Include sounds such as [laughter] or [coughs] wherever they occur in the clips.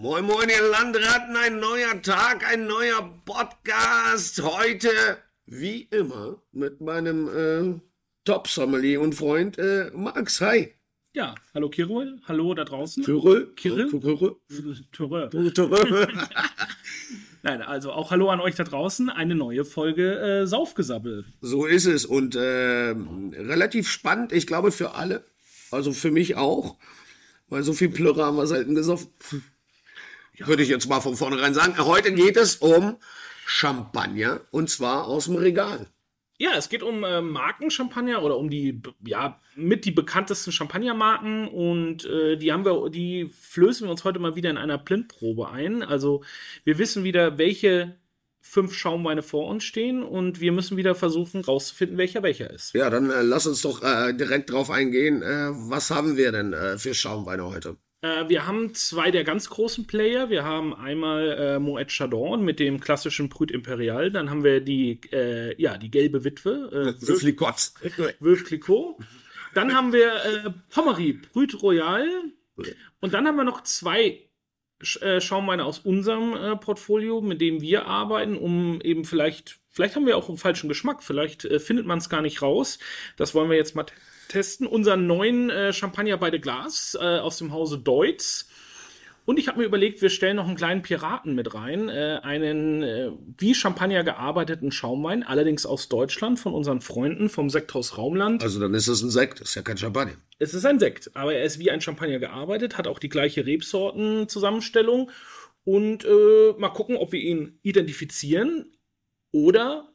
Moin, moin, ihr Landratten, ein neuer Tag, ein neuer Podcast. Heute, wie immer, mit meinem äh, Top-Sommelier und Freund äh, Max. Hi. Ja, hallo Kirol, hallo da draußen. Kirill. Töre. Kirill. [laughs] [laughs] Nein, also auch hallo an euch da draußen. Eine neue Folge äh, Saufgesabbel. So ist es und äh, relativ spannend, ich glaube für alle, also für mich auch, weil so viel Plörrer haben wir selten gesoffen. Würde ich jetzt mal von vornherein sagen. Heute geht es um Champagner und zwar aus dem Regal. Ja, es geht um äh, Markenchampagner oder um die ja mit die bekanntesten Champagnermarken und äh, die haben wir, die flößen wir uns heute mal wieder in einer Blindprobe ein. Also wir wissen wieder, welche fünf Schaumweine vor uns stehen und wir müssen wieder versuchen rauszufinden, welcher welcher ist. Ja, dann äh, lass uns doch äh, direkt drauf eingehen. Äh, was haben wir denn äh, für Schaumweine heute? Äh, wir haben zwei der ganz großen Player. Wir haben einmal äh, Moet Chardon mit dem klassischen Brut Imperial. Dann haben wir die, äh, ja, die gelbe Witwe, äh, Wölf, Flikotz. Wölf Clicquot. Dann haben wir äh, Pommery Brut Royal. Und dann haben wir noch zwei äh, Schaumweine aus unserem äh, Portfolio, mit dem wir arbeiten, um eben vielleicht, vielleicht haben wir auch einen falschen Geschmack, vielleicht äh, findet man es gar nicht raus. Das wollen wir jetzt mal testen. Unseren neuen äh, Champagner bei de Glas äh, aus dem Hause Deutz. Und ich habe mir überlegt, wir stellen noch einen kleinen Piraten mit rein, äh, einen äh, wie Champagner gearbeiteten Schaumwein, allerdings aus Deutschland von unseren Freunden vom Sekthaus Raumland. Also dann ist es ein Sekt, ist ja kein Champagner. Es ist ein Sekt, aber er ist wie ein Champagner gearbeitet, hat auch die gleiche Rebsortenzusammenstellung. Und äh, mal gucken, ob wir ihn identifizieren oder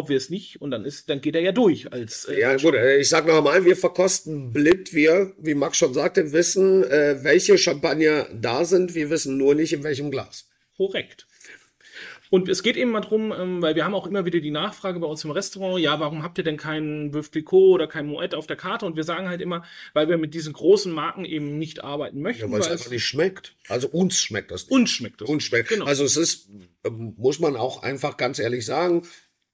ob wir es nicht. Und dann ist, dann geht er ja durch als äh, Ja gut, äh, ich sag noch einmal, wir verkosten blind. Wir, wie Max schon sagte, wissen, äh, welche Champagner da sind. Wir wissen nur nicht, in welchem Glas. korrekt. Und es geht eben mal drum, ähm, weil wir haben auch immer wieder die Nachfrage bei uns im Restaurant, ja, warum habt ihr denn keinen Veuve Clicquot oder keinen Moet auf der Karte? Und wir sagen halt immer, weil wir mit diesen großen Marken eben nicht arbeiten möchten, Ja, weil es einfach nicht schmeckt. Also uns schmeckt das nicht. uns schmeckt es. Uns schmeckt. Genau. Also es ist, ähm, muss man auch einfach ganz ehrlich sagen,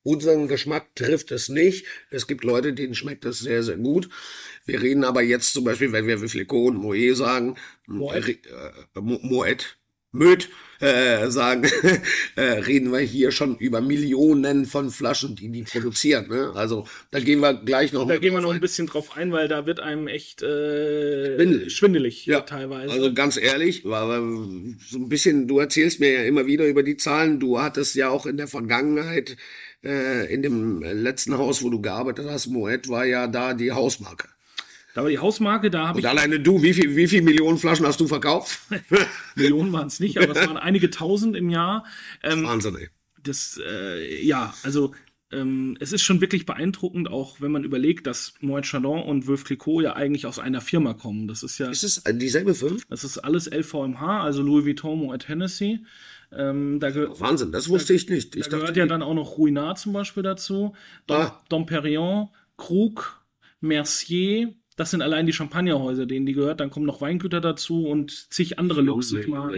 unseren Geschmack trifft es nicht. Es gibt Leute, denen schmeckt es sehr, sehr gut. Wir reden aber jetzt zum Beispiel, wenn wir Flicot und Moet sagen, Moet. äh, äh, Moet, Möd äh, sagen, [laughs] äh, reden wir hier schon über Millionen von Flaschen, die die produzieren. Ne? Also da gehen wir gleich noch Da gehen wir noch ein bisschen drauf ein, weil da wird einem echt äh, Schwindelig. schwindelig Ja, teilweise. Also ganz ehrlich, war so ein bisschen, du erzählst mir ja immer wieder über die Zahlen. Du hattest ja auch in der Vergangenheit, äh, in dem letzten Haus, wo du gearbeitet hast, Moet war ja da die Hausmarke. da war die Hausmarke, da habe Und ich alleine du, wie viel, wie viel Millionen Flaschen hast du verkauft? [laughs] Millionen waren es nicht, aber es waren einige tausend im Jahr. Ähm, Wahnsinn, ey. das, äh, ja, also ähm, es ist schon wirklich beeindruckend, auch wenn man überlegt, dass Moet Chandon und Veuve Clicquot ja eigentlich aus einer Firma kommen. Das ist ja, Ist es dieselbe Firma? das ist alles LVMH, also Louis Vuitton, Moet Hennessy. Ähm, da, Wahnsinn, das wusste ich nicht. Ich da dachte, gehört ja dann auch noch Ruinart zum Beispiel dazu, Dom, Ah. Dom Perignon, Krug, Mercier. Das sind allein die Champagnerhäuser, denen die gehört. Dann kommen noch Weingüter dazu und zig andere Luxusmarken.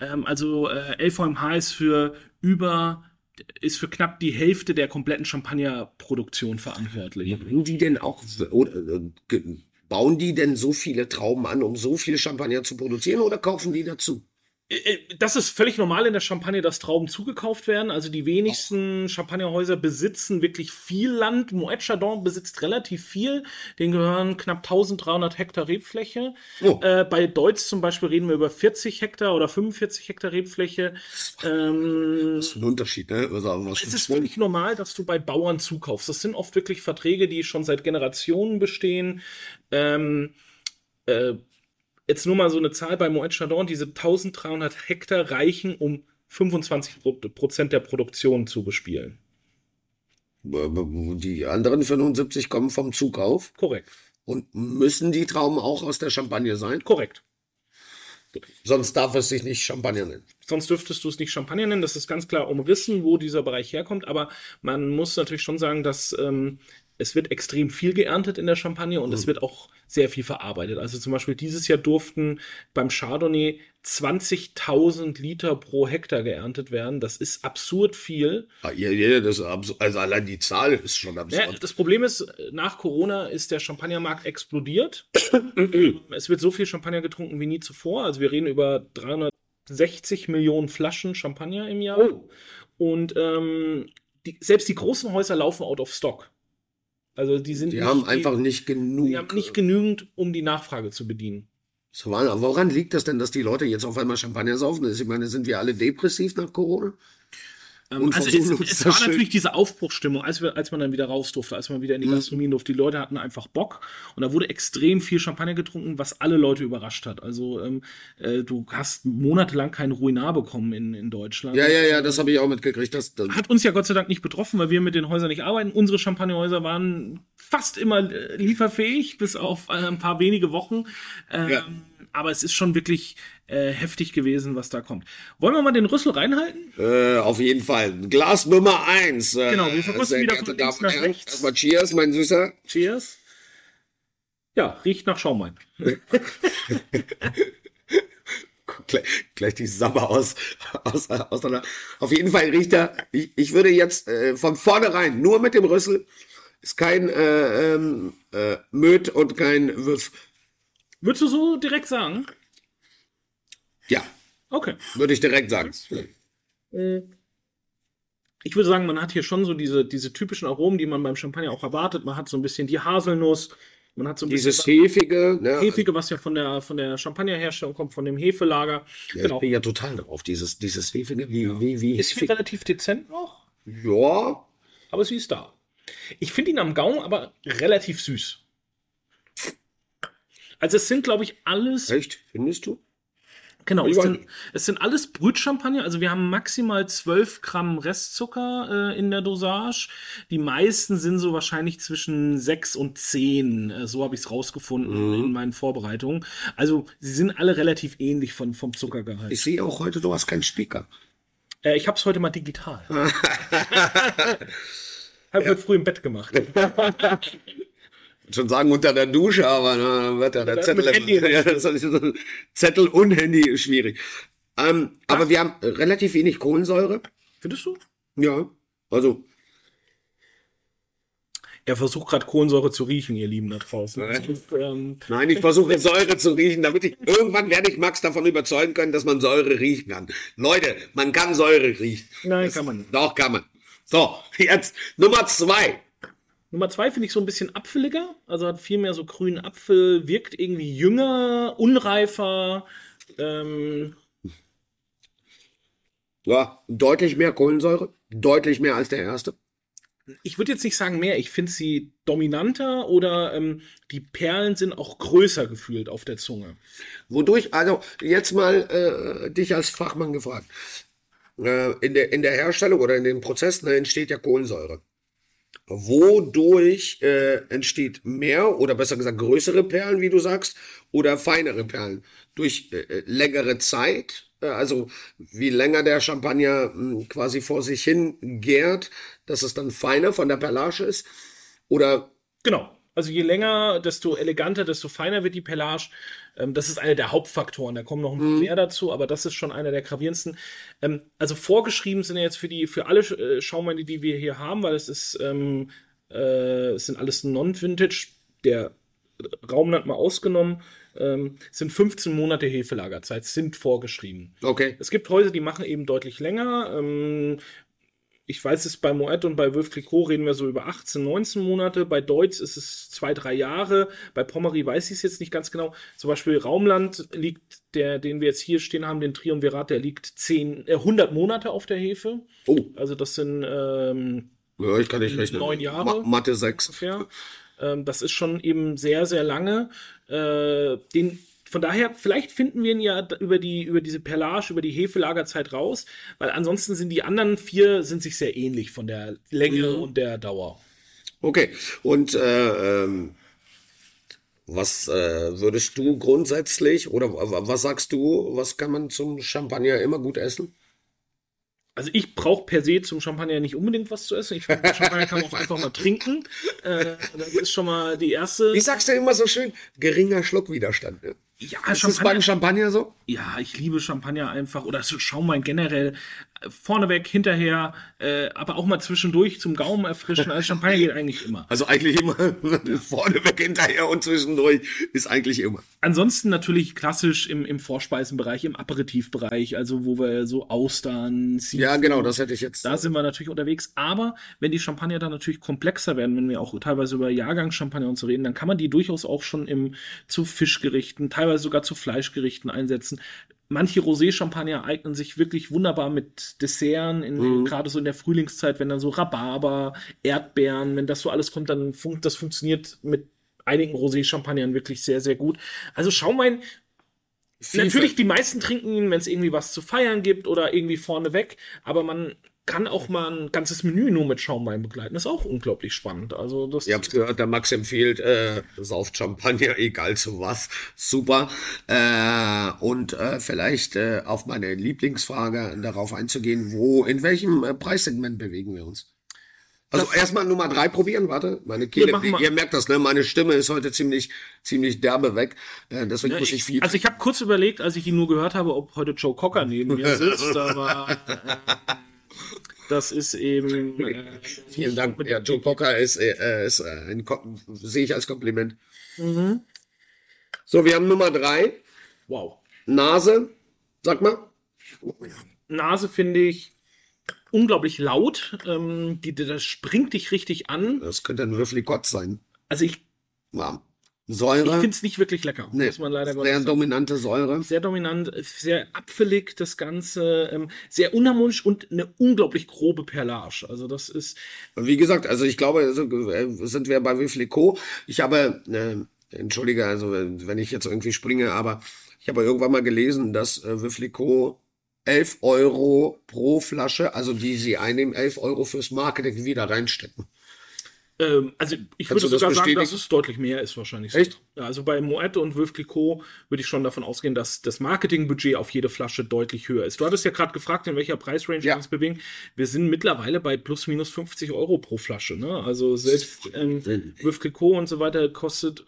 Ähm, also äh, LVMH ist für über ist für knapp die Hälfte der kompletten Champagnerproduktion verantwortlich. Machen die denn auch, oder, äh, bauen die denn so viele Trauben an, um so viel Champagner zu produzieren oder kaufen die dazu? Äh, Das ist völlig normal in der Champagne, dass Trauben zugekauft werden. Also die wenigsten Champagnerhäuser besitzen wirklich viel Land. Moet Chardon besitzt relativ viel. Den gehören knapp 1300 Hektar Rebfläche. Oh. Äh, bei Deutz zum Beispiel reden wir über 40 Hektar oder 45 Hektar Rebfläche. Ähm, Das ist ein Unterschied, ne? Also, was Es ist völlig normal, dass du bei Bauern zukaufst. Das sind oft wirklich Verträge, die schon seit Generationen bestehen. Ähm, äh, jetzt nur mal so eine Zahl bei Moet Chandon, diese 1300 Hektar reichen, um 25 Pro- Prozent der Produktion zu bespielen. Die anderen 75 kommen vom Zukauf. Korrekt. Und müssen die Trauben auch aus der Champagne sein? Korrekt. Sonst darf es sich nicht Champagner nennen. Sonst dürftest du es nicht Champagner nennen. Das ist ganz klar umrissen, wo dieser Bereich herkommt. Aber man muss natürlich schon sagen, dass ähm, es wird extrem viel geerntet in der Champagne und es wird auch sehr viel verarbeitet. Also zum Beispiel dieses Jahr durften beim Chardonnay 20.000 Liter pro Hektar geerntet werden. Das ist absurd viel. Ah, ja, ja, das absurd. Also allein die Zahl ist schon Ja, absurd. das Problem ist, nach Corona ist der Champagnermarkt explodiert. [coughs] es wird so viel Champagner getrunken wie nie zuvor. Also wir reden über 360 Millionen Flaschen Champagner im Jahr. Oh. Und ähm, die, selbst die großen Häuser laufen out of stock. Also die sind Die nicht, haben einfach nicht genug. die haben nicht genügend, um die Nachfrage zu bedienen. So, woran liegt das denn, dass die Leute jetzt auf einmal Champagner saufen? Ich meine, sind wir alle depressiv nach Corona? Und also es, es war schön- natürlich diese Aufbruchsstimmung, als, wir, als man dann wieder raus durfte, als man wieder in die Gastronomie durfte. Die Leute hatten einfach Bock und da wurde extrem viel Champagner getrunken, was alle Leute überrascht hat. Also ähm, äh, du hast monatelang kein Ruinar bekommen in, in Deutschland. Ja, ja, ja, das habe ich auch mitgekriegt. Das, das, Hat uns ja Gott sei Dank nicht betroffen, weil wir mit den Häusern nicht arbeiten. Unsere Champagnerhäuser waren fast immer äh, lieferfähig, bis auf äh, ein paar wenige Wochen. Ähm, Ja. Aber es ist schon wirklich äh, heftig gewesen, was da kommt. Wollen wir mal den Rüssel reinhalten? äh, auf jeden Fall. Glas Nummer eins. Äh, Genau, wir verkosten wieder von links nach rechts. Erstmal Cheers, mein Süßer. Cheers. Ja, riecht nach Schaumwein. [laughs] Gleich, gleich die Sabber aus, aus, aus der, Auf jeden Fall riecht er, ich, ich würde jetzt äh, von vornherein, nur mit dem Rüssel, ist kein äh, ähm, äh, Möd und kein Wüff. Würdest du so direkt sagen? Ja, Okay. würde ich direkt sagen. Ich würde sagen, man hat hier schon so diese, diese typischen Aromen, die man beim Champagner auch erwartet. Man hat so ein bisschen die Haselnuss, man hat so ein Dieses bisschen Hefige, ne? Hefige, was ja von der, von der Champagnerherstellung kommt, von dem Hefelager. Ja, genau. Ich bin ja total drauf, dieses, dieses Hefige, wie, wie, wie Ist hier relativ dezent noch, Ja, aber sie ist da. Ich finde ihn am Gaumen aber relativ süß. Also es sind, glaube ich, alles echt, findest du? Genau, Ich es sind, es sind alles Brütchampagner. Also wir haben maximal 12 Gramm Restzucker äh, in der Dosage. Die meisten sind so wahrscheinlich zwischen 6 und 10. Äh, so habe ich es rausgefunden Mhm. in meinen Vorbereitungen. Also sie sind alle relativ ähnlich von, vom Zuckergehalt. Ich sehe auch heute, du hast keinen Speaker. äh, ich habe es heute mal digital. [laughs] [laughs] Habe heute früh im Bett gemacht. [laughs] schon sagen unter der Dusche, aber dann wird ja der [laughs] Das Zettel, ja, das so- Zettel und Handy ist schwierig. Ähm, aber wir haben relativ wenig Kohlensäure. Findest du? Ja, also Er versucht gerade Kohlensäure zu riechen, ihr Lieben da draußen. Das ist, ähm, nein, ich versuche Säure zu riechen, damit ich irgendwann werde ich Max davon überzeugen können, dass man Säure riechen kann. Leute, man kann Säure riechen. Nein, kann man nicht. Doch kann man. So, jetzt Nummer zwei. Nummer zwei finde ich so ein bisschen apfeliger, also hat viel mehr so grünen Apfel, wirkt irgendwie jünger, unreifer. Ähm, Ja, deutlich mehr Kohlensäure, deutlich mehr als der erste. ich würde jetzt nicht sagen mehr, ich finde sie dominanter oder ähm, die Perlen sind auch größer gefühlt auf der Zunge. Wodurch, also jetzt mal äh, dich als Fachmann gefragt. Äh, in, der, in der Herstellung oder in den Prozessen entsteht ja Kohlensäure. Wodurch äh, entsteht mehr oder besser gesagt größere Perlen, wie du sagst, oder feinere Perlen? Durch äh, äh, längere Zeit, äh, also wie länger der Champagner mh, quasi vor sich hin gärt, dass es dann feiner von der Perlage ist? Oder Genau. Also je länger, desto eleganter, desto feiner wird die Pelage. Ähm, das ist einer der Hauptfaktoren. Da kommen noch ein paar mehr dazu, aber das ist schon einer der gravierendsten. Ähm, also vorgeschrieben sind ja jetzt für die für alle äh, Schaumweine, die wir hier haben, weil es ist ähm, äh, es sind alles Non-Vintage. Der Raumland mal ausgenommen, ähm, sind 15 Monate Hefelagerzeit, sind vorgeschrieben. okay, Es gibt Häuser, die machen eben deutlich länger. Ähm, ich weiß es, bei Moet und bei Wölf Clicquot reden wir so über 18, 19 Monate. Bei Deutz ist es zwei, drei Jahre. Bei Pommery weiß ich es jetzt nicht ganz genau. Zum Beispiel Raumland liegt, der, den wir jetzt hier stehen haben, den Triumvirat, der liegt 10, äh, 100 Monate auf der Hefe. oh, Also das sind ähm, ja, ich kann nicht rechnen. Neun Jahre. Ma Mathe 6. ungefähr. Ähm, das ist schon eben sehr, sehr lange. Äh, den, von daher, vielleicht finden wir ihn ja über, die, über diese Perlage, über die Hefelagerzeit raus, weil ansonsten sind die anderen vier sind sich sehr ähnlich von der Länge und der Dauer. Okay, und äh, ähm, was äh, würdest du grundsätzlich oder wa- was sagst du, was kann man zum Champagner immer gut essen? Also ich brauche per se zum Champagner nicht unbedingt was zu essen. Ich finde, Champagner kann man auch einfach mal trinken. Äh, das ist schon mal die erste. Ich sag's dir immer so schön, geringer Schluckwiderstand. Ne? Ja, Ist beim Champagner so? Ja, ich liebe Champagner einfach oder Schaumwein generell. Vorneweg, hinterher, äh, aber auch mal zwischendurch zum Gaumen erfrischen. Also Champagner geht eigentlich immer. Also eigentlich immer [laughs] vorne weg, hinterher und zwischendurch ist eigentlich immer. Ansonsten natürlich klassisch im, im Vorspeisenbereich, im Aperitivbereich, also wo wir so Austern, Seafood, Ja, genau, das hätte ich jetzt. Da sind wir natürlich unterwegs. Aber wenn die Champagner dann natürlich komplexer werden, wenn wir auch teilweise über Jahrgangschampagner und so reden, dann kann man die durchaus auch schon im, zu Fischgerichten, teilweise sogar zu Fleischgerichten einsetzen. Manche Rosé-Champagner eignen sich wirklich wunderbar mit Desserten, in, gerade so in der Frühlingszeit, wenn dann so Rhabarber, Erdbeeren, wenn das so alles kommt, dann funkt, das funktioniert mit einigen Rosé-Champagnern wirklich sehr, sehr gut. Also Schaumwein, Natürlich, die meisten trinken ihn, wenn es irgendwie was zu feiern gibt oder irgendwie vorneweg, aber man kann auch mal ein ganzes Menü nur mit Schaumwein begleiten. Das ist auch unglaublich spannend. Also das Ihr habt gehört, der Max empfiehlt, äh, sauft Champagner, [laughs] egal zu was. Super. Äh, und äh, vielleicht äh, auf meine Lieblingsfrage darauf einzugehen, wo, in welchem äh, Preissegment bewegen wir uns? Also erstmal Nummer drei probieren, warte. Meine Kehle, mal- ihr merkt das, ne? Meine Stimme ist heute ziemlich, ziemlich derbe weg. Äh, deswegen muss ich viel. also ich habe kurz überlegt, als ich ihn nur gehört habe, ob heute Joe Cocker neben mir [laughs] sitzt, aber äh, das ist eben äh, Vielen Dank. Ja, Joe Cocker ist, äh, ist äh, ein sehe ich als Kompliment. Mhm. So, wir haben Nummer drei. wow. Nase. Sag mal. Nase finde ich unglaublich laut. Ähm, die, die, das springt dich richtig an. Das könnte ein Würfelikott sein. Also ich, Ja. Ich Säure. finde es nicht wirklich lecker, nee, muss man leider sehr dominante Säure. Sehr dominant, sehr apfelig das Ganze, ähm, sehr unharmonisch und eine unglaublich grobe Perlage. Also das ist, wie gesagt, also ich glaube, also, äh, sind wir bei Würfelikot. Ich habe, äh, entschuldige, also äh, wenn ich jetzt irgendwie springe, aber ich habe irgendwann mal gelesen, dass äh, Würfelikot 11 Euro pro Flasche, also die sie einnehmen, 11 Euro fürs Marketing wieder reinstecken. Ähm, also ich Kannst würde du das sogar sagen, dass es deutlich mehr ist wahrscheinlich. so. Echt? Ja, also bei Moet und Veuve Clicquot würde ich schon davon ausgehen, dass das Marketingbudget auf jede Flasche deutlich höher ist. Du hattest ja gerade gefragt, in welcher Preisrange Ja. wir uns bewegen. Wir sind mittlerweile bei plus minus 50 Euro pro Flasche. Ne? Also selbst ähm, Veuve Clicquot und so weiter kostet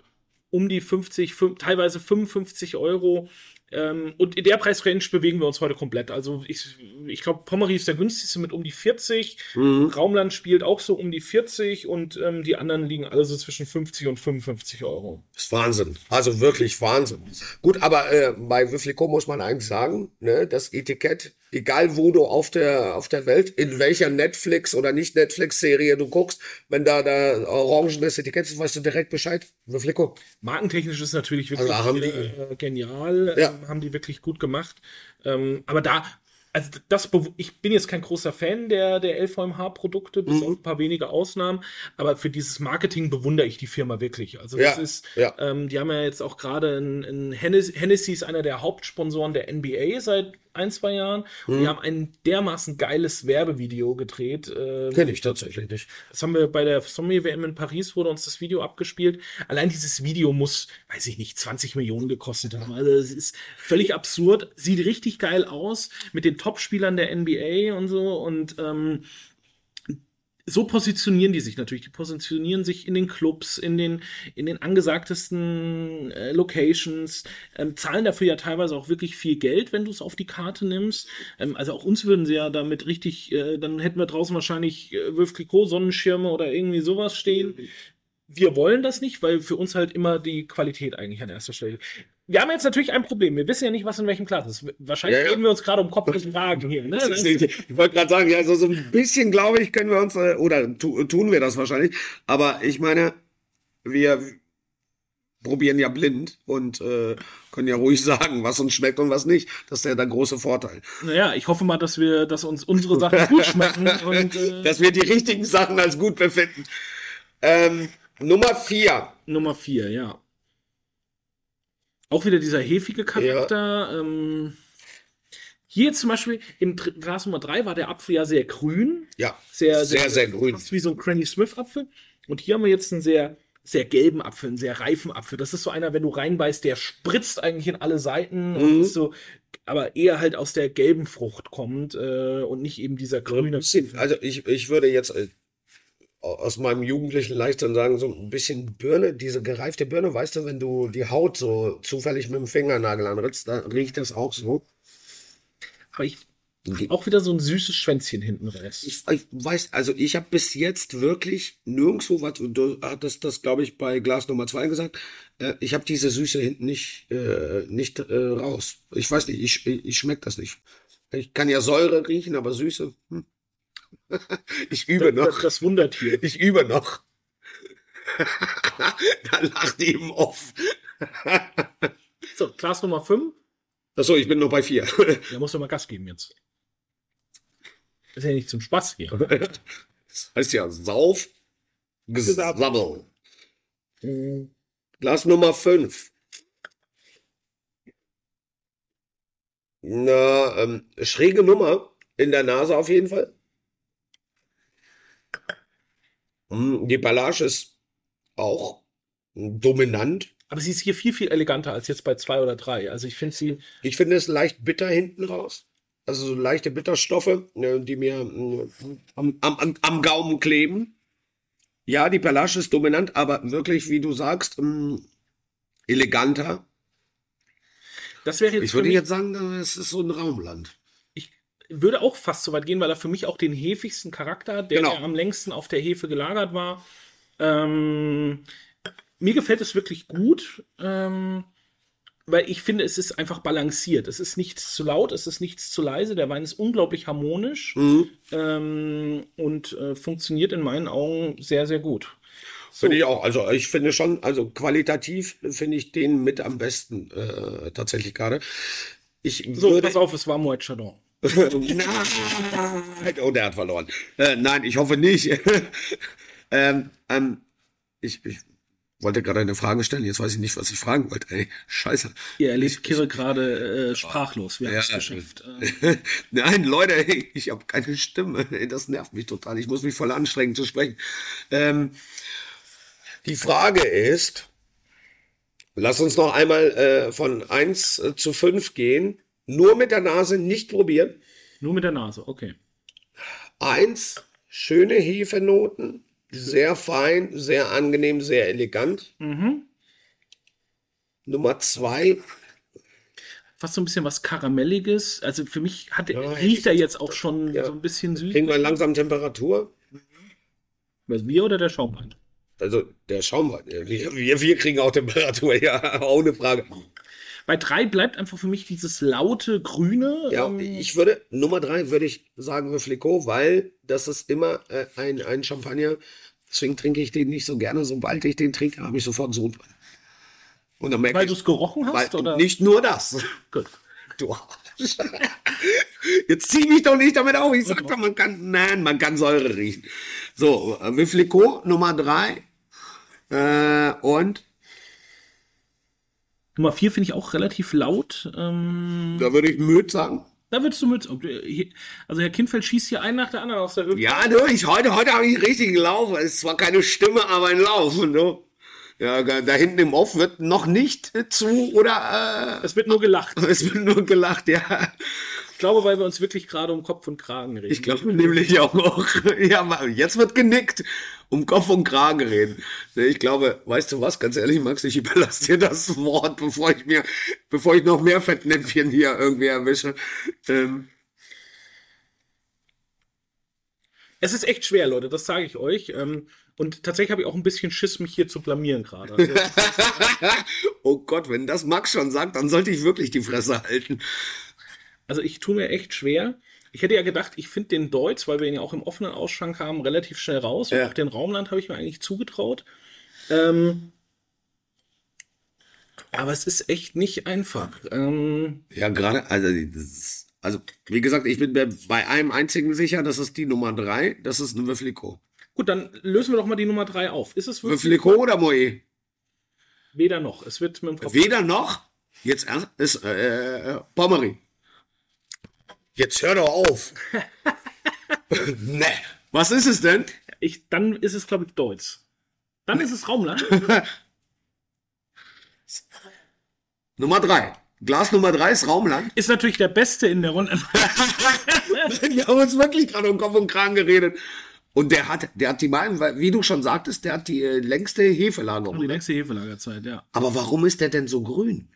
um die 50, fün- teilweise 55 Euro. Ähm, und in der Preisrange bewegen wir uns heute komplett. Also ich, ich glaube, Pommery ist der günstigste mit um die 40. Raumland spielt auch so um die 40 und ähm, die anderen liegen alle so zwischen 50 und 55 Euro. Das ist Wahnsinn. Also wirklich Wahnsinn. Gut, aber äh, bei Würfelikot muss man eigentlich sagen, ne, das Etikett, egal wo du auf der, auf der Welt, in welcher Netflix oder nicht Netflix-Serie du guckst, wenn da da orangenes Etikett ist, weißt du direkt Bescheid. Würfelikot. Markentechnisch ist natürlich wirklich Also äh, genial, Ja. Haben die wirklich gut gemacht. Ähm, aber da, also das, ich bin jetzt kein großer Fan der, der LVMH-Produkte, bis Mhm. auf ein paar wenige Ausnahmen, aber für dieses Marketing bewundere ich die Firma wirklich. Also das Ja, ist, ja. ähm, die haben ja jetzt auch gerade ein, ein Hennessy, Hennessy ist einer der Hauptsponsoren der NBA seit ein, zwei Jahren. Und Mhm. die haben ein dermaßen geiles Werbevideo gedreht. ähm, Kenn ich tatsächlich nicht. das haben wir bei der Sommelier WM in Paris, wurde uns das Video abgespielt. Allein dieses Video muss, weiß ich nicht, 20 Millionen gekostet haben. Also es ist völlig absurd. Sieht richtig geil aus mit den Topspielern der NBA und so. Und ähm, so positionieren die sich natürlich. Die positionieren sich in den Clubs, in den, in den angesagtesten äh, Locations, ähm, zahlen dafür ja teilweise auch wirklich viel Geld, wenn du es auf die Karte nimmst. Ähm, also auch uns würden sie ja damit richtig, äh, dann hätten wir draußen wahrscheinlich äh, Clicquot, Sonnenschirme oder irgendwie sowas stehen. Wir wollen das nicht, weil für uns halt immer die Qualität eigentlich an erster Stelle. Wir haben jetzt natürlich ein Problem. Wir wissen ja nicht, was in welchem Glas ist. Wahrscheinlich Ja, ja. reden wir uns gerade um Kopf und Kragen hier. Ne? [laughs] Ich wollte gerade sagen, ja, so, so ein bisschen, glaube ich, können wir uns, äh, oder tu, tun wir das wahrscheinlich. Aber ich meine, wir probieren ja blind und äh, können ja ruhig [laughs] sagen, was uns schmeckt und was nicht. Das ist ja der große Vorteil. Naja, ich hoffe mal, dass wir, dass uns unsere Sachen gut schmecken [laughs] und äh, Dass wir die richtigen Sachen als gut befinden. Ähm, Nummer vier. Nummer vier, ja. Auch wieder dieser hefige Charakter. Ähm, hier zum Beispiel im Glas Nummer drei war der Apfel ja sehr grün. Ja, Sehr, sehr, sehr grün. Fast wie so ein Granny Smith Apfel. Und hier haben wir jetzt einen sehr sehr gelben Apfel, einen sehr reifen Apfel. Das ist so einer, wenn du reinbeißt, der spritzt eigentlich in alle Seiten und Mhm. ist so, aber eher halt aus der gelben Frucht kommt äh, und nicht eben dieser grüne. Also ich, ich würde jetzt äh, aus meinem jugendlichen Leichtsinn sagen, so ein bisschen Birne, diese gereifte Birne, weißt du, wenn du die Haut so zufällig mit dem Fingernagel anritzt, da riecht das auch so. Aber ich auch wieder so ein süßes Schwänzchen hinten rest. Ich, ich weiß, also ich habe bis jetzt wirklich nirgendwo, was du hattest das, glaube ich, bei Glas Nummer zwei gesagt, äh, ich habe diese Süße hinten nicht, äh, nicht äh, raus. Ich weiß nicht, ich, ich, ich schmeck das nicht. Ich kann ja Säure riechen, aber Süße. Hm. [laughs] Ich übe Das, noch. das Wundertier. Ich übe noch. [laughs] da lacht im Off. [laughs] So, Glas Nummer 5. Achso, ich bin noch bei vier. Da musst du mal Gas geben jetzt. Das ist ja nicht zum Spaß hier. Das heißt ja Sauf, Gesammel. Glas Nummer 5. Na, ähm, schräge Nummer in der Nase auf jeden Fall. Hm, Die Ballage ist auch dominant. Aber sie ist hier viel, viel eleganter als jetzt bei zwei oder drei. Also ich finde sie. Ich finde es leicht bitter hinten raus. Also so leichte Bitterstoffe, ne, die mir äh, am, am, am- Gaumen kleben. Ja, die Perlasche ist dominant, aber wirklich, wie du sagst, mh, eleganter. Das wäre jetzt Ich würde jetzt sagen, es ist so ein Raumland. Würde auch fast so weit gehen, weil er für mich auch den hefigsten Charakter hat, der, Genau. der am längsten auf der Hefe gelagert war. Ähm, mir gefällt es wirklich gut, ähm, weil ich finde, es ist einfach balanciert. Es ist nichts zu laut, es ist nichts zu leise. Der Wein ist unglaublich harmonisch Mhm. ähm, und äh, funktioniert in meinen Augen sehr, sehr gut. Finde ich auch. Also ich finde schon, also qualitativ finde ich den mit am besten äh, tatsächlich gerade. Ich So, würde. pass auf, es war Moet Chardon. [laughs] Nein. Oh, der hat verloren. Äh, nein, ich hoffe nicht. [laughs] ähm, ähm, ich, ich wollte gerade eine Frage stellen. Jetzt weiß ich nicht, was ich fragen wollte. Ey, scheiße. Ihr erlebt Kирre gerade äh, sprachlos des Ja. Geschäft. [laughs] Äh, Nein, Leute, ey, ich habe keine Stimme. Das nervt mich total. Ich muss mich voll anstrengen zu sprechen. Ähm, die Frage ist, lass uns noch einmal äh, von 1 äh, zu 5 gehen. Nur mit der Nase, nicht probieren. nur mit der Nase, okay. Eins, schöne Hefenoten, sehr fein, sehr angenehm, sehr elegant. Mhm. Nummer zwei, Fast so ein bisschen was Karamelliges. Also für mich hat, Ja, riecht er jetzt auch schon Ja. so ein bisschen süß. kriegen wir langsam Temperatur. Was, wir oder der Schaumwein? Also der Schaumwein, wir, wir, wir kriegen auch Temperatur, [laughs] ja, ohne Frage. Bei drei bleibt einfach für mich dieses laute Grüne. Ja, ähm, ich würde, Nummer drei würde ich sagen Flicot, weil das ist immer äh, ein, ein Champagner. Deswegen trinke ich den nicht so gerne. Sobald ich den trinke, habe ich sofort Sodbrennen. Und dann merke weil du es gerochen hast? weil, oder? nicht nur das. [laughs] Gut. Du Arsch. [laughs] Jetzt zieh mich doch nicht damit auf. Ich sag doch, man kann, nein, man kann Säure riechen. So, äh, Viflico Nummer drei. Äh, und Nummer vier finde ich auch relativ laut. Ähm, da würde ich Müd sagen. da würdest du mit. Also Herr Kindfeld schießt hier einen nach der anderen aus der Hüfte. Ja, du, ich, heute, heute habe ich einen richtigen Lauf. Es ist zwar keine Stimme, aber ein Lauf. Du. Ja, da hinten im Off wird noch nicht äh, zu oder Es wird nur gelacht. äh, es wird nur gelacht, [laughs] ja. Ich glaube, weil wir uns wirklich gerade um Kopf und Kragen reden. Ich glaube nämlich auch noch. [laughs] Ja, jetzt wird genickt. Um Kopf und Kragen reden. Ich glaube, weißt du was, ganz ehrlich, Max, ich überlasse dir das Wort, bevor ich mir, bevor ich noch mehr Fettnäpfchen hier irgendwie erwische. Ähm, Es ist echt schwer, Leute, das sage ich euch. Ähm, und tatsächlich habe ich auch ein bisschen Schiss, mich hier zu blamieren gerade. Also, [laughs] oh Gott, wenn das Max schon sagt, dann sollte ich wirklich die Fresse halten. Also ich tue mir echt schwer. Ich hätte ja gedacht, ich finde den Deutz, weil wir ihn ja auch im offenen Ausschank haben, relativ schnell raus. Ja. auch den Raumland habe ich mir eigentlich zugetraut. Ähm, aber es ist echt nicht einfach. Ähm, Ja, gerade, also, also, wie gesagt, ich bin mir bei einem einzigen sicher, das ist die Nummer drei, das ist ein Wiflico. gut, dann lösen wir doch mal die Nummer drei auf. Ist es Wiflico oder Moe? weder noch? Es wird mit dem Kopf. Weder noch, jetzt erst, ist, äh, äh, Pommery. Jetzt hör doch auf. [laughs] ne, was ist es denn? Ich, dann ist es, glaube ich, Deutz. Dann ist es Raumland. [laughs] Nummer drei. Glas Nummer drei ist Raumland. Ist natürlich der Beste in der Runde. [laughs] Wir haben uns wirklich gerade um Kopf und Kragen geredet. Und der hat, der hat die Meinung, weil, wie du schon sagtest, der hat die äh, längste Hefelagerung. Die längste Hefelagerzeit, ja. Aber warum ist der denn so grün?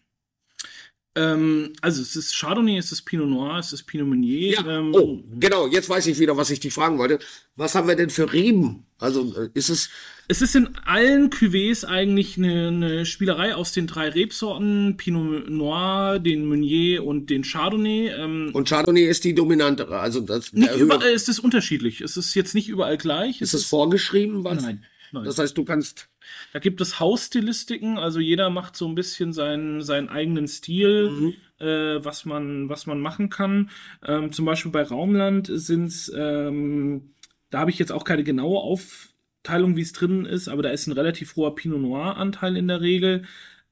Ähm, also es ist Chardonnay, es ist Pinot Noir, es ist Pinot Meunier. Ähm, oh, genau, jetzt weiß ich wieder, was ich dich fragen wollte. Was haben wir denn für Reben? Also äh, ist es. Es ist in allen Cuvées eigentlich eine, eine Spielerei aus den drei Rebsorten, Pinot Noir, den Meunier und den Chardonnay. Ähm, Und Chardonnay ist die dominantere. Also das nicht überall ist es unterschiedlich. Es ist jetzt nicht überall gleich. ist es vorgeschrieben, was? Nein, nein. Das heißt, du kannst. Da gibt es Hausstilistiken, also jeder macht so ein bisschen seinen, seinen eigenen Stil, äh, was, man, was man machen kann. Ähm, zum Beispiel bei Raumland sind es, ähm, da habe ich jetzt auch keine genaue Aufteilung, wie es drin ist, aber da ist ein relativ hoher Pinot Noir-Anteil in der Regel.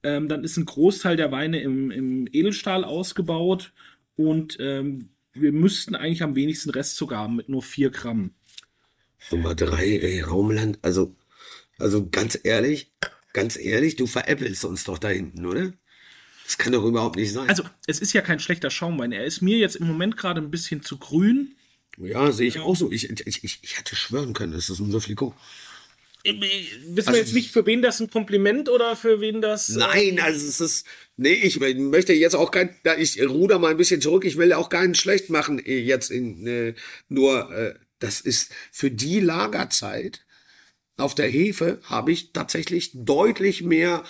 Ähm, dann ist ein Großteil der Weine im, im Edelstahl ausgebaut und ähm, wir müssten eigentlich am wenigsten Restzucker haben mit nur 4 Gramm. Nummer drei, ey, Raumland. Also, also ganz ehrlich, ganz ehrlich, du veräppelst uns doch da hinten, oder? Das kann doch überhaupt nicht sein. Also, es ist ja kein schlechter Schaumwein. Er ist mir jetzt im Moment gerade ein bisschen zu grün. ja, sehe ich auch so. Ich, ich, ich, ich hätte schwören können, es ist ein Süfflico. Wissen Also- wir jetzt nicht, für wen das ein Kompliment oder für wen das. äh, Nein, also es ist. Nee, ich möchte jetzt auch kein. Ich ruder mal ein bisschen zurück. Ich will auch keinen schlecht machen jetzt in äh, nur. Äh, das ist für die Lagerzeit auf der Hefe habe ich tatsächlich deutlich mehr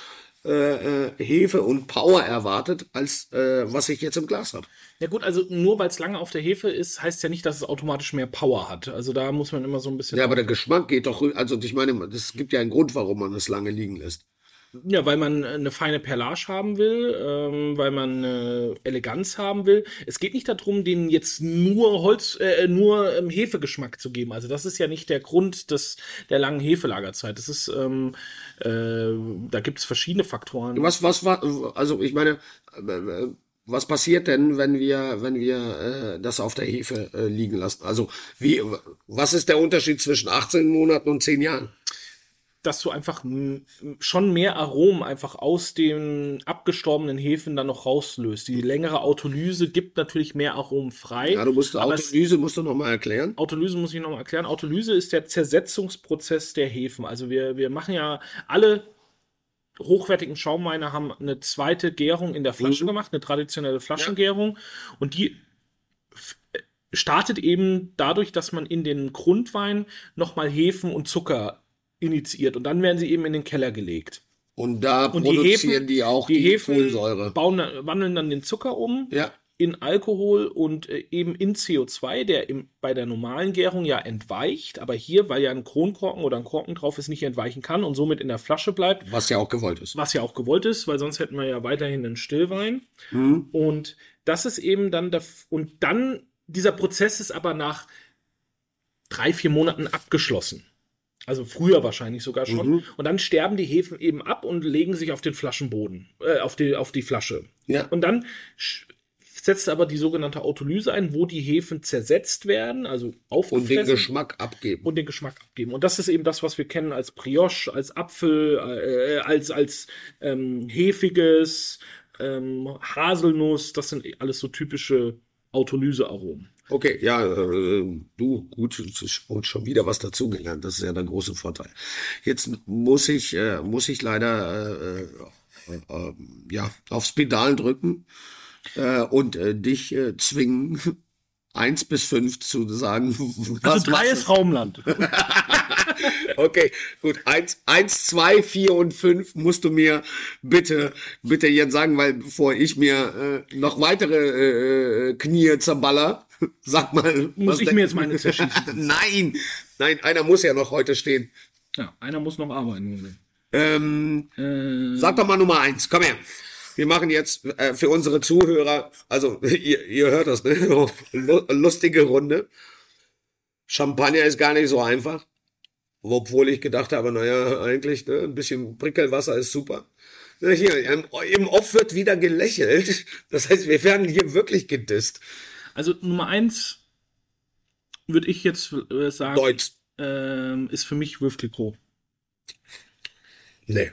äh, äh, Hefe und Power erwartet, als äh, was ich jetzt im Glas habe. Ja, gut, also nur weil es lange auf der Hefe ist, heißt ja nicht, dass es automatisch mehr Power hat. Also da muss man immer so ein bisschen. Ja, aber der Geschmack geht doch. Also ich meine, es gibt ja einen Grund, warum man es lange liegen lässt. Ja, weil man eine feine Perlage haben will, ähm, weil man äh, Eleganz haben will. Es geht nicht darum, denen jetzt nur Holz, äh, nur ähm, Hefegeschmack zu geben. Also das ist ja nicht der Grund des, der langen Hefelagerzeit. Das ist, ähm, äh, da gibt es verschiedene Faktoren. Was, was war, also ich meine, äh, was passiert denn, wenn wir, wenn wir äh, das auf der Hefe äh, liegen lassen? Also wie, was ist der Unterschied zwischen 18 Monaten und 10 Jahren? Dass du einfach schon mehr Aromen einfach aus den abgestorbenen Hefen dann noch rauslöst. Die längere Autolyse gibt natürlich mehr Aromen frei. Ja, du musst Autolyse musst du noch mal erklären. Autolyse muss ich nochmal erklären. Autolyse ist der Zersetzungsprozess der Hefen. Also wir, wir machen ja alle hochwertigen Schaumweine haben eine zweite Gärung in der Flasche Mhm. gemacht, eine traditionelle Flaschengärung. Und die f- startet eben dadurch, dass man in den Grundwein nochmal Hefen und Zucker initiiert. Und dann werden sie eben in den Keller gelegt. Und da Und die produzieren Hefen, die auch die die, Hefen Kohlensäure. bauen, wandeln dann den Zucker um Ja. in Alkohol und äh, eben in CO2, der im, bei der normalen Gärung ja entweicht, aber hier, weil ja ein Kronkorken oder ein Korken drauf ist, nicht entweichen kann und somit in der Flasche bleibt, Was ja auch gewollt ist. was ja auch gewollt ist, weil sonst hätten wir ja weiterhin einen Stillwein. Mhm. Und das ist eben dann, der, und dann, dieser Prozess ist aber nach drei, vier Monaten abgeschlossen. Also früher wahrscheinlich sogar schon. Mhm. Und dann sterben die Hefen eben ab und legen sich auf den Flaschenboden, äh, auf, die, auf die Flasche. Ja. Und dann setzt aber die sogenannte Autolyse ein, wo die Hefen zersetzt werden, also Und den aufgefressen Geschmack abgeben. und den Geschmack abgeben. Und das ist eben das, was wir kennen als Brioche, als Apfel, äh, als, als ähm, hefiges, ähm, Haselnuss. Das sind alles so typische Autolysearomen. Okay, ja, äh, du, gut, und schon wieder was dazugelernt. Das ist ja der große Vorteil. Jetzt muss ich, äh, muss ich leider äh, äh, ja, aufs Pedal drücken und dich zwingen, [laughs] eins bis fünf zu sagen. [laughs] Also drei ist Raumland. [laughs] Okay, gut. Eins, eins, zwei, vier und fünf musst du mir bitte, bitte jetzt sagen, weil bevor ich mir äh, noch weitere äh, Knie zerballer, [laughs] sag mal. Muss ich mir jetzt meine zerschießen? [laughs] Nein, nein, einer muss ja noch heute stehen. ja, einer muss noch arbeiten. Ähm, Äh, sag doch mal Nummer eins, komm her. Wir machen jetzt äh, für unsere Zuhörer, also [laughs] ihr, ihr hört das, ne? Lustige Runde. Champagner ist gar nicht so einfach. Obwohl ich gedacht habe, naja, eigentlich, ne, ein bisschen Prickelwasser ist super. Hier, im, im Off wird wieder gelächelt. Das heißt, wir werden hier wirklich gedisst. Also Nummer eins würde ich jetzt äh, sagen, Deutsch. ähm, ist für mich Clicquot. Nee.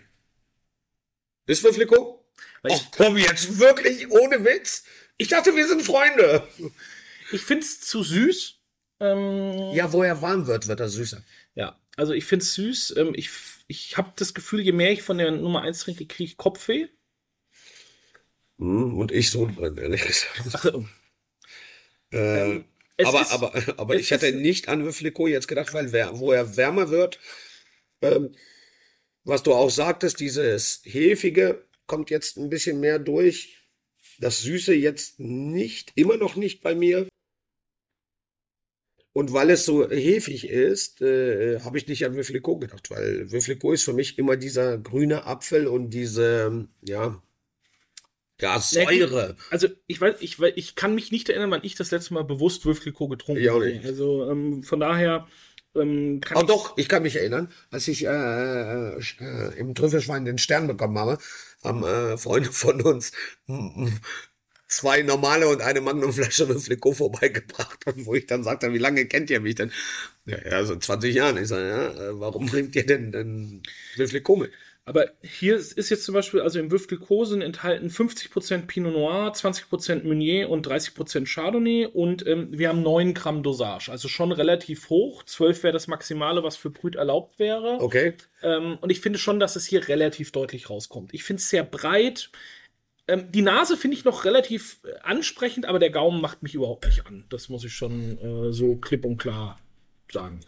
Ist Würfliko? Weil Ach komm, jetzt wirklich ohne Witz? Ich dachte, wir sind Freunde. ich ich finde es zu süß. Ähm, Ja, wo er warm wird, wird er süßer. Ja, also ich finde es süß. Ähm, ich ich habe das Gefühl, je mehr ich von der Nummer 1 trinke, kriege ich Kopfweh. Hm, Und ich so drin, ehrlich gesagt. Äh, aber, ist- aber, [laughs] aber ich hätte nicht an Würfliko jetzt gedacht, weil wer, wo er wärmer wird, ähm, was du auch sagtest, dieses Hefige kommt jetzt ein bisschen mehr durch. Das Süße jetzt nicht, immer noch nicht bei mir. Und weil es so hefig ist, äh, habe ich nicht an Würfliko gedacht, weil Würfliko ist für mich immer dieser grüne Apfel und diese, ja, ja, Säure. Also ich weiß, ich, weiß- ich kann mich nicht erinnern, wann ich das letzte Mal bewusst Würfelklo getrunken auch habe. Also ähm, von daher ähm, kann Oh ich doch, ich kann mich erinnern, als ich äh, äh, äh, im Trüffelschwein den Stern bekommen habe, haben äh, Freunde von uns mm, mm, zwei normale und eine Magnumflasche Flico vorbeigebracht, und wo ich dann sagte, wie lange kennt ihr mich denn? Ja, ja so 20 Jahren. Ich sage, ja, äh, warum bringt ihr denn denn Flico mit? Aber hier ist jetzt zum Beispiel, also im Würfelklo sind enthalten 50% Pinot Noir, 20% Meunier und 30% Chardonnay und ähm, wir haben 9 Gramm Dosage, also schon relativ hoch. 12 wäre das Maximale, was für Brüt erlaubt wäre. Okay. Ähm, und ich finde schon, dass es hier relativ deutlich rauskommt. Ich finde es sehr breit. Ähm, die Nase finde ich noch relativ äh, ansprechend, aber der Gaumen macht mich überhaupt nicht an. Das muss ich schon äh, so klipp und klar sagen.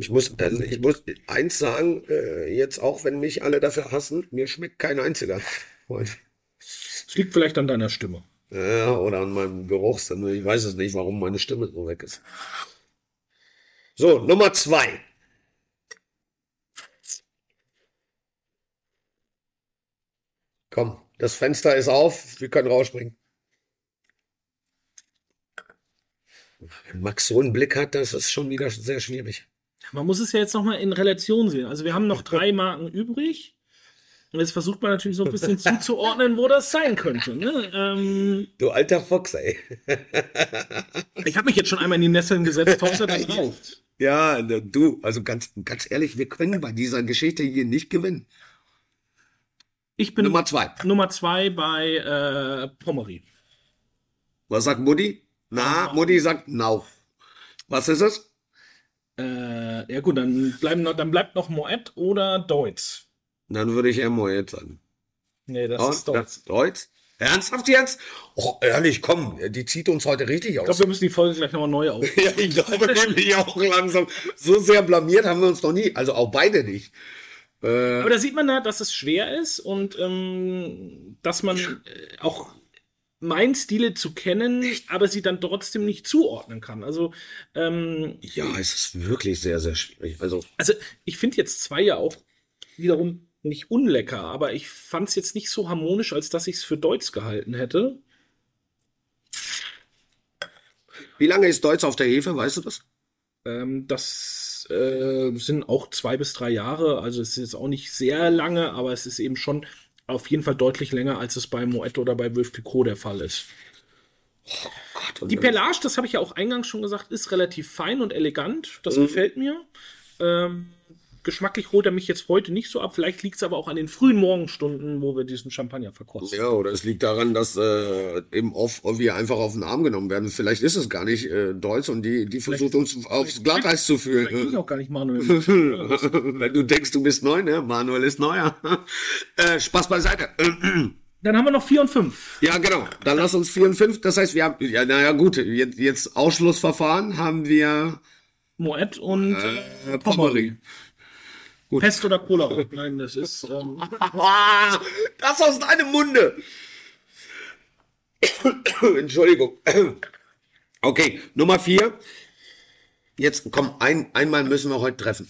Ich muss, also ich muss eins sagen, äh, jetzt auch wenn mich alle dafür hassen, mir schmeckt kein einziger. Es liegt vielleicht an deiner Stimme. Ja, oder an meinem Geruchssinn. Ich weiß es nicht, warum meine Stimme so weg ist. So, Nummer zwei. Komm, das Fenster ist auf, wir können rausspringen. Wenn Max so einen Blick hat, das ist schon wieder sehr schwierig. Man muss es ja jetzt nochmal in Relation sehen. Also wir haben noch drei Marken übrig. Und jetzt versucht man natürlich so ein bisschen zuzuordnen, wo das sein könnte. Ne? Ähm, Du alter Fox, ey. ich habe mich jetzt schon einmal in die Nesseln gesetzt, Hauptsache das [laughs] reicht. Ja, du, also ganz, ganz ehrlich, wir können bei dieser Geschichte hier nicht gewinnen. Ich bin Nummer zwei. Nummer zwei bei äh, Pommery. Was sagt Mutti? Na, Mutti sagt Nau. Was ist es? Äh, ja gut, dann, bleiben noch, dann bleibt noch Moet oder Deutz. Dann würde ich eher Moet sagen. Nee, das Und, ist Deutz. das Deutsch? Ernsthaft jetzt? Oh, ehrlich, komm, die zieht uns heute richtig Ich aus. glaube, wir müssen die Folge gleich nochmal neu auf. [laughs] ja, ich glaube nämlich auch langsam. So sehr blamiert haben wir uns noch nie. Also auch beide nicht. Äh, Aber da sieht man da, dass es schwer ist und ähm, dass man äh, auch meint, Stile zu kennen, aber sie dann trotzdem nicht zuordnen kann. Also, ähm, ja, es ist wirklich sehr, sehr schwierig. Also, also ich finde jetzt zwei ja auch wiederum nicht unlecker, aber ich fand es jetzt nicht so harmonisch, als dass ich es für Deutsch gehalten hätte. wie lange ist Deutsch auf der Hefe, weißt du das? Ähm, das äh, sind auch zwei bis drei Jahre, also es ist jetzt auch nicht sehr lange, aber es ist eben schon auf jeden Fall deutlich länger, als es bei Moet oder bei Wölf Clicquot der Fall ist. Und Die Perlage, das habe ich ja auch eingangs schon gesagt, ist relativ fein und elegant. Das gefällt mir. Ähm, geschmacklich holt er mich jetzt heute nicht so ab. Vielleicht liegt es aber auch an den frühen Morgenstunden, wo wir diesen Champagner verkosten. Ja, oder es liegt daran, dass äh, im Off wir einfach auf den Arm genommen werden. Vielleicht ist es gar nicht äh, Deutsch und die, die versucht uns aufs Glatteis zu Vielleicht bin ich führen. auch gar nicht Manuel. [laughs] Wenn du denkst, du bist neu, ne? Manuel ist neuer. [laughs] äh, Spaß beiseite. [clears throat] Dann haben wir noch vier und fünf. Ja, genau. Dann lass uns 4 und 5. Das heißt, wir haben, ja, naja, gut, jetzt, jetzt Ausschlussverfahren haben wir Moet und äh, Pommery. Pest oder Cholera. Nein, das ist. Ähm, [laughs] das aus deinem Munde. [coughs] Entschuldigung. [coughs] Okay, Nummer 4. Jetzt komm, ein, einmal müssen wir heute treffen.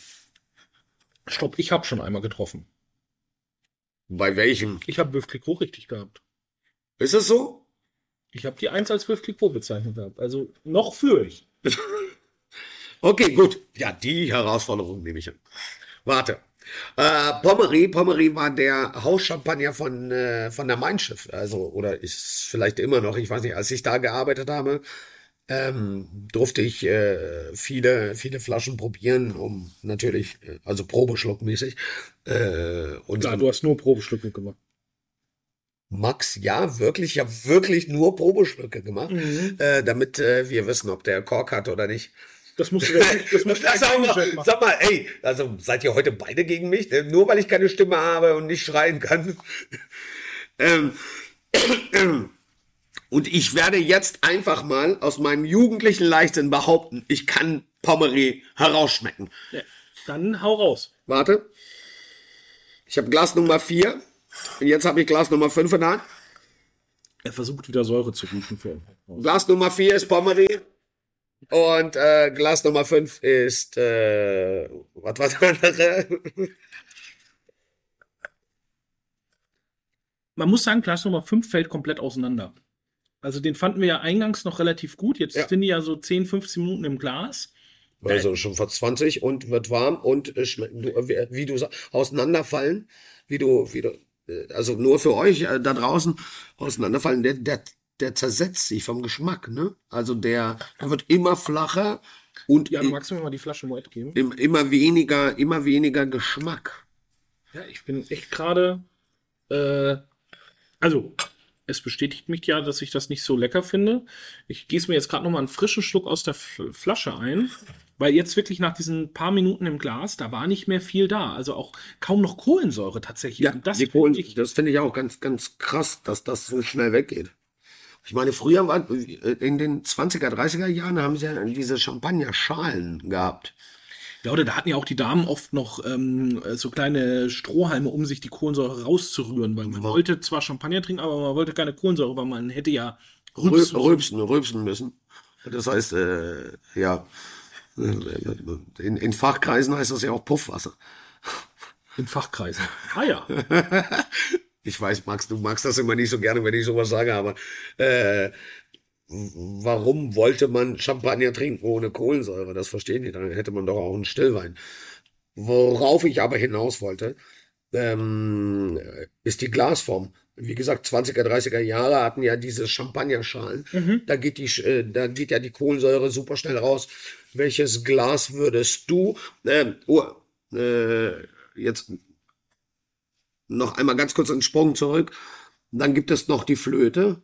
stopp, ich habe schon einmal getroffen. Bei welchem? Ich habe Wölf Clicquot richtig gehabt. Ist es so? Ich habe die 1 als Wölf Clicquot bezeichnet gehabt. Also noch für ich. [laughs] Okay, gut. Ja, die Herausforderung nehme ich an. Warte. Äh, Pommery, Pommery war der Hauschampagner von, äh, von der Mein Schiff. Also, oder ist vielleicht immer noch, ich weiß nicht, als ich da gearbeitet habe, ähm, durfte ich äh, viele, viele Flaschen probieren, um natürlich, äh, also Probeschluckmäßig. Äh, und Klar, du hast nur Probeschlucke gemacht. Max, ja, wirklich, ich habe wirklich nur Probeschlucke gemacht, äh, damit äh, wir wissen, ob der Kork hat oder nicht. Das musst du jetzt das musst du [laughs] sag, mal, sag mal, ey, also seid ihr heute beide gegen mich? Ne? Nur weil ich keine Stimme habe und nicht schreien kann. [laughs] ähm, [clears throat] und ich werde jetzt einfach mal aus meinem jugendlichen Leichtsinn behaupten, ich kann Pommery herausschmecken. Ja, dann hau raus. Warte. Ich habe Glas Nummer 4 und jetzt habe ich Glas Nummer 5 in der Hand. Er versucht wieder Säure zu riechen für Glas Nummer 4 ist Pommery. Und äh, Glas Nummer 5 ist, äh, was war das andere? Man muss sagen, Glas Nummer 5 fällt komplett auseinander. Also den fanden wir ja eingangs noch relativ gut. Jetzt Ja. sind die ja so 10, 15 Minuten im Glas. Also schon vor 20 und wird warm und äh, äh, wie du auseinanderfallen, wie du, wie du, äh, also nur für euch äh, da draußen auseinanderfallen, der, der, der zersetzt sich vom Geschmack, ne? Also der, der wird immer flacher und Ja, magst du mir mal die Flasche Moet geben? im, immer weniger, immer weniger Geschmack. Ja, ich bin echt gerade. Äh, also, es bestätigt mich ja, dass ich das nicht so lecker finde. Ich gieße mir jetzt gerade noch mal einen frischen Schluck aus der F Flasche ein, weil jetzt wirklich nach diesen paar Minuten im Glas, da war nicht mehr viel da. Also auch kaum noch Kohlensäure tatsächlich. Und das finde ich, das finde ich auch ganz, ganz krass, dass das so schnell weggeht. Ich meine, früher war, in den 20er, 30er Jahren haben sie ja diese Champagnerschalen gehabt. ja, oder da hatten ja auch die Damen oft noch ähm, so kleine Strohhalme, um sich die Kohlensäure rauszurühren, weil man wollte zwar Champagner trinken, aber man wollte keine Kohlensäure, weil man hätte ja Rü- Rübs Rülpsen, rülpsen müssen. Das heißt, äh, ja, in, in Fachkreisen heißt das ja auch Puffwasser. in Fachkreisen. Ah ja. [laughs] Ich weiß, Max, du magst das immer nicht so gerne, wenn ich sowas sage, aber äh, warum wollte man Champagner trinken ohne Kohlensäure? Das verstehen die. Dann hätte man doch auch einen Stillwein. Worauf ich aber hinaus wollte, ähm, ist die Glasform. Wie gesagt, 20er, 30er Jahre hatten ja diese Champagnerschalen. Da geht die, äh, da geht ja die Kohlensäure super schnell raus. Welches Glas würdest du, ähm, oh, äh, jetzt noch einmal ganz kurz einen Sprung zurück. Dann gibt es noch die Flöte.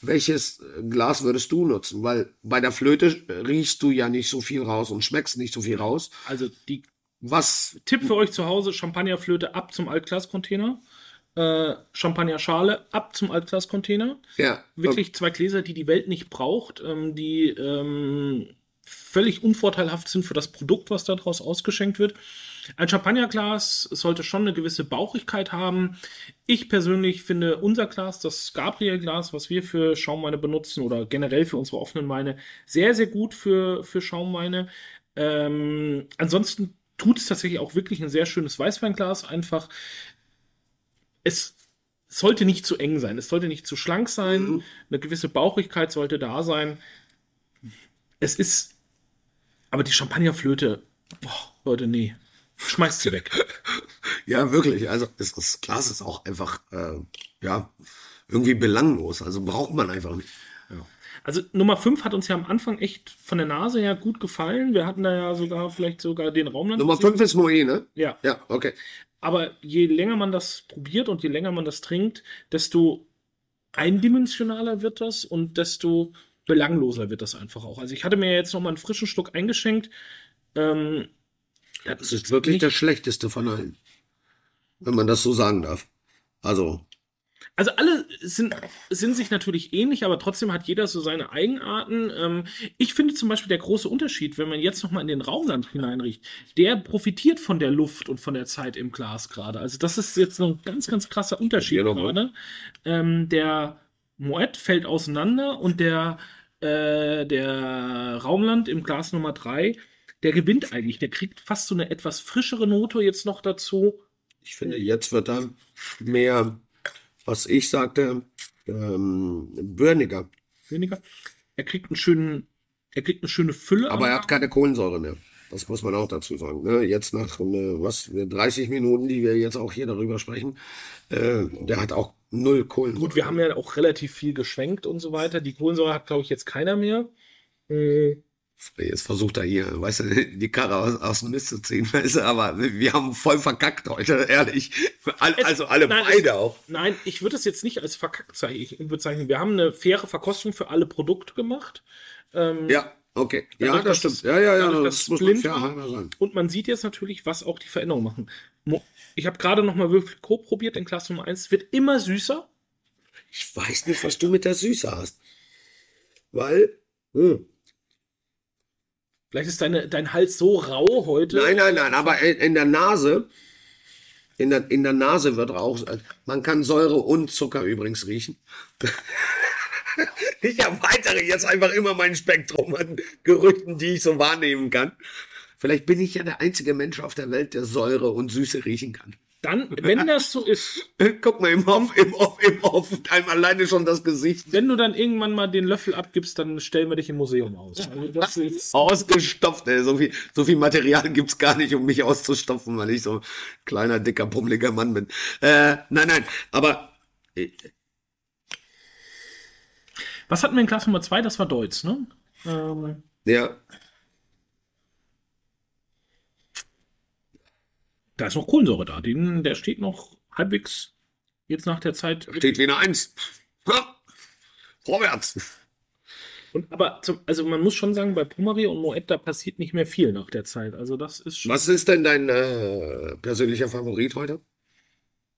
Welches Glas würdest du nutzen? Weil bei der Flöte riechst du ja nicht so viel raus und schmeckst nicht so viel raus. Also die Was Tipp für euch zu Hause: Champagnerflöte ab zum Altglascontainer. Äh, Champagnerschale ab zum Altglascontainer. ja Wirklich zwei Gläser, die die Welt nicht braucht, ähm, die ähm, völlig unvorteilhaft sind für das Produkt, was daraus ausgeschenkt wird. Ein Champagnerglas sollte schon eine gewisse Bauchigkeit haben. Ich persönlich finde unser Glas, das Gabriel-Glas, was wir für Schaumweine benutzen oder generell für unsere offenen Weine, sehr, sehr gut für, für Schaumweine. Ähm, ansonsten tut es tatsächlich auch wirklich ein sehr schönes Weißweinglas. Einfach, es sollte nicht zu eng sein, es sollte nicht zu schlank sein, eine gewisse Bauchigkeit sollte da sein. Es ist, aber die Champagnerflöte, boah, Leute, nee, schmeißt sie weg. [laughs] ja wirklich. Also das, das Glas ist auch einfach äh, ja irgendwie belanglos. Also braucht man einfach nicht. Also Nummer 5 hat uns ja am Anfang echt von der Nase her gut gefallen. Wir hatten da ja sogar vielleicht sogar den Raumland. Nummer 5 ist Moe, ne? Ja. Ja, okay. Aber je länger man das probiert und je länger man das trinkt, desto eindimensionaler wird das und desto belangloser wird das einfach auch. Also ich hatte mir jetzt noch mal einen frischen Schluck eingeschenkt. Ähm, ja, Das ist wirklich nicht- der schlechteste von allen. Wenn man das so sagen darf. Also, Also alle sind, sind sich natürlich ähnlich, aber trotzdem hat jeder so seine Eigenarten. Ähm, ich finde zum Beispiel der große Unterschied, wenn man jetzt noch mal in den Raumland hineinriecht, der profitiert von der Luft und von der Zeit im Glas gerade. Also das ist jetzt ein ganz, ganz krasser Unterschied Ja, nochmal. gerade. Ähm, der Moet fällt auseinander und der, äh, der Raumland im Glas Nummer 3, der gewinnt eigentlich. Der kriegt fast so eine etwas frischere Note jetzt noch dazu. ich finde, jetzt wird da mehr, was ich sagte, ähm, börniger. weniger. Er kriegt einen schönen, er kriegt eine schöne Fülle. Aber er hat keine Kohlensäure mehr. Das muss man auch dazu sagen. Ne? Jetzt nach äh, was 30 Minuten, die wir jetzt auch hier darüber sprechen, äh, der hat auch null Kohlensäure. Gut, wir haben ja auch relativ viel geschwenkt und so weiter. Die Kohlensäure hat, glaube ich, jetzt keiner mehr. Mhm. Jetzt versucht er hier, weißt du, die Karre aus, aus dem Mist zu ziehen, [laughs] weißt du, aber wir haben voll verkackt heute, [laughs] ehrlich. All, Es- also alle nein, beide es- auch. Nein, ich würde es jetzt nicht als verkackt zeichnen- bezeichnen. Wir haben eine faire Verkostung für alle Produkte gemacht. Ähm, Ja, okay. Ja, Dadurch, das stimmt. Ja, ja, ja, dadurch, das, muss man blind fair war. halber sagen. Und man sieht jetzt natürlich, was auch die Veränderungen machen. Ich habe gerade noch mal wirklich Co probiert in Klasse Nummer 1. Es wird immer süßer. Ich weiß nicht, was du mit der Süße hast. Weil, hm. Vielleicht ist deine, dein Hals so rau heute. nein, nein, nein, aber in, der Nase, in der, in der Nase wird auch, man kann Säure und Zucker übrigens riechen. [laughs] Ich erweitere jetzt einfach immer mein Spektrum an Gerüchten, die ich so wahrnehmen kann. Vielleicht bin ich ja der einzige Mensch auf der Welt, der Säure und Süße riechen kann. Dann, wenn das so ist, [laughs] Guck mal im Off, im Off, im Off, einem alleine schon das Gesicht. wenn du dann irgendwann mal den Löffel abgibst, dann stellen wir dich im Museum aus. Also Ausgestopft, ey. So viel, so viel Material gibt's gar nicht, um mich auszustopfen, weil ich so ein kleiner, dicker, pummeliger Mann bin. Äh, nein, nein, aber äh, was hatten wir in Klasse Nummer 2? Das war Deutsch, ne? Ähm, ja, da ist noch Kohlensäure da. Den, der steht noch halbwegs jetzt nach der Zeit. steht wie eine Eins. Ha! Vorwärts. Und, aber zum, also man muss schon sagen, bei Pommery und Moet, da passiert nicht mehr viel nach der Zeit. Also das ist schon. Was ist denn dein äh, persönlicher Favorit heute?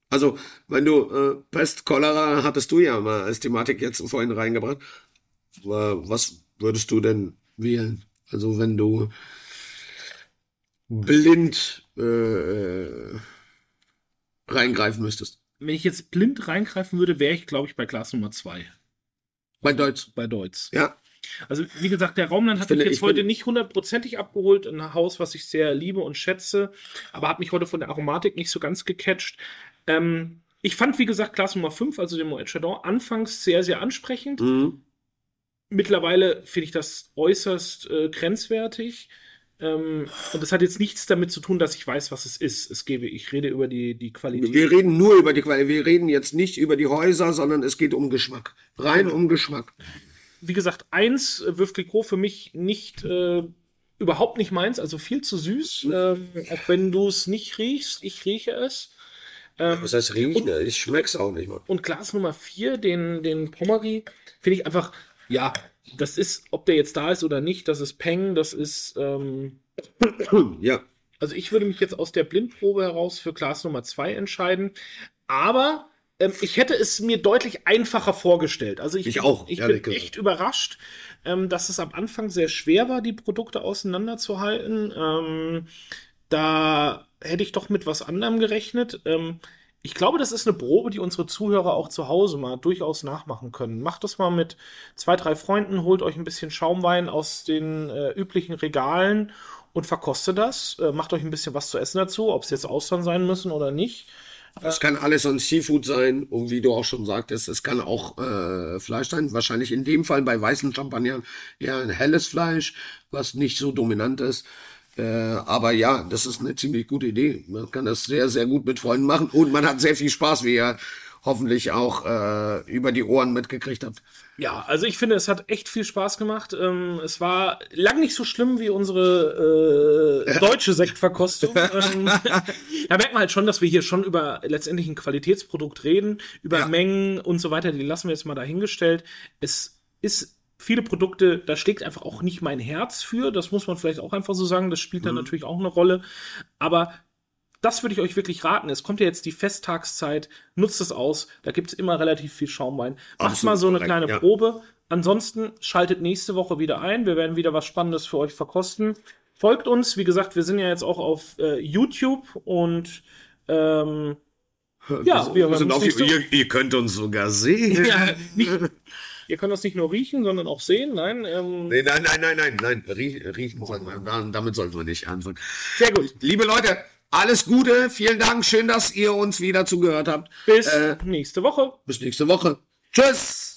Also, wenn du äh, Pest, Cholera hattest du ja mal als Thematik jetzt vorhin reingebracht. Äh, was würdest du denn wählen? Also, wenn du blind äh, äh, reingreifen müsstest. Wenn ich jetzt blind reingreifen würde, wäre ich, glaube ich, bei Glas Nummer 2. Bei Deutsch. Bei Deutz. Ja. Also, wie gesagt, der Raumland hat finde, mich jetzt heute nicht hundertprozentig abgeholt. Ein Haus, was ich sehr liebe und schätze, aber hat mich heute von der Aromatik nicht so ganz gecatcht. Ähm, ich fand, wie gesagt, Glas Nummer 5, also den Moet Chardon, anfangs sehr, sehr ansprechend. Mhm. Mittlerweile finde ich das äußerst äh, grenzwertig. Ähm, und das hat jetzt nichts damit zu tun, dass ich weiß, was es ist. Es gebe, ich rede über die, die Qualität. Wir reden nur über die Qualität. Wir reden jetzt nicht über die Häuser, sondern es geht um Geschmack. Rein um Geschmack. wie gesagt, eins, äh, Veuve Clicquot für mich nicht, äh, überhaupt nicht meins, also viel zu süß. Ähm, auch wenn du es nicht riechst, ich rieche es. Ähm, Was heißt riechen? Ich schmeck's auch nicht mal. und Glas Nummer 4, den, den Pommery, finde ich einfach, ja, das ist, ob der jetzt da ist oder nicht, das ist Peng, das ist, ähm, [coughs] Ja. also ich würde mich jetzt aus der Blindprobe heraus für Glas Nummer 2 entscheiden. Aber ähm, ich hätte es mir deutlich einfacher vorgestellt. Also ich, Ich auch, ich bin gesagt. echt überrascht, ähm, dass es am Anfang sehr schwer war, die Produkte auseinanderzuhalten. Ähm, da hätte ich doch mit was anderem gerechnet. Ähm, ich glaube, das ist eine Probe, die unsere Zuhörer auch zu Hause mal durchaus nachmachen können. Macht das mal mit zwei, drei Freunden, holt euch ein bisschen Schaumwein aus den äh, üblichen Regalen und verkostet das. Äh, macht euch ein bisschen was zu essen dazu, ob es jetzt Austern sein müssen oder nicht. Es kann alles ein Seafood sein und wie du auch schon sagtest, es kann auch äh, Fleisch sein. Wahrscheinlich in dem Fall bei weißen Champagnern eher ein helles Fleisch, was nicht so dominant ist. Äh, aber ja, das ist eine ziemlich gute Idee. Man kann das sehr, sehr gut mit Freunden machen und man hat sehr viel Spaß, wie ihr hoffentlich auch äh, über die Ohren mitgekriegt habt. Ja, also ich finde, es hat echt viel Spaß gemacht. Ähm, es war lang nicht so schlimm wie unsere äh, [laughs] deutsche Sektverkostung. ähm, da merkt man halt schon, dass wir hier schon über letztendlich ein Qualitätsprodukt reden, über Ja. Mengen und so weiter. Die lassen wir jetzt mal dahingestellt. Es ist viele Produkte, da schlägt einfach auch nicht mein Herz für. Das muss man vielleicht auch einfach so sagen. Das spielt dann natürlich auch eine Rolle. Aber das würde ich euch wirklich raten. Es kommt ja jetzt die Festtagszeit, nutzt es aus. Da gibt es immer relativ viel Schaumwein. Macht Absolut mal so eine korrekt, kleine ja. Probe. Ansonsten schaltet nächste Woche wieder ein. Wir werden wieder was Spannendes für euch verkosten. Folgt uns. Wie gesagt, wir sind ja jetzt auch auf äh, YouTube und ähm, ja, wir hören sind auf, ihr, ihr könnt uns sogar sehen. ja, nicht, [laughs] ihr könnt uns nicht nur riechen, sondern auch sehen. Nein, ähm, Nee, nein, nein, nein, nein, nein. Rie- Riechen sollten wir, da- damit sollten wir nicht anfangen. sehr gut. Liebe Leute, alles Gute, vielen Dank, schön, dass ihr uns wieder zugehört habt. Bis Äh, nächste Woche. bis nächste Woche. Tschüss!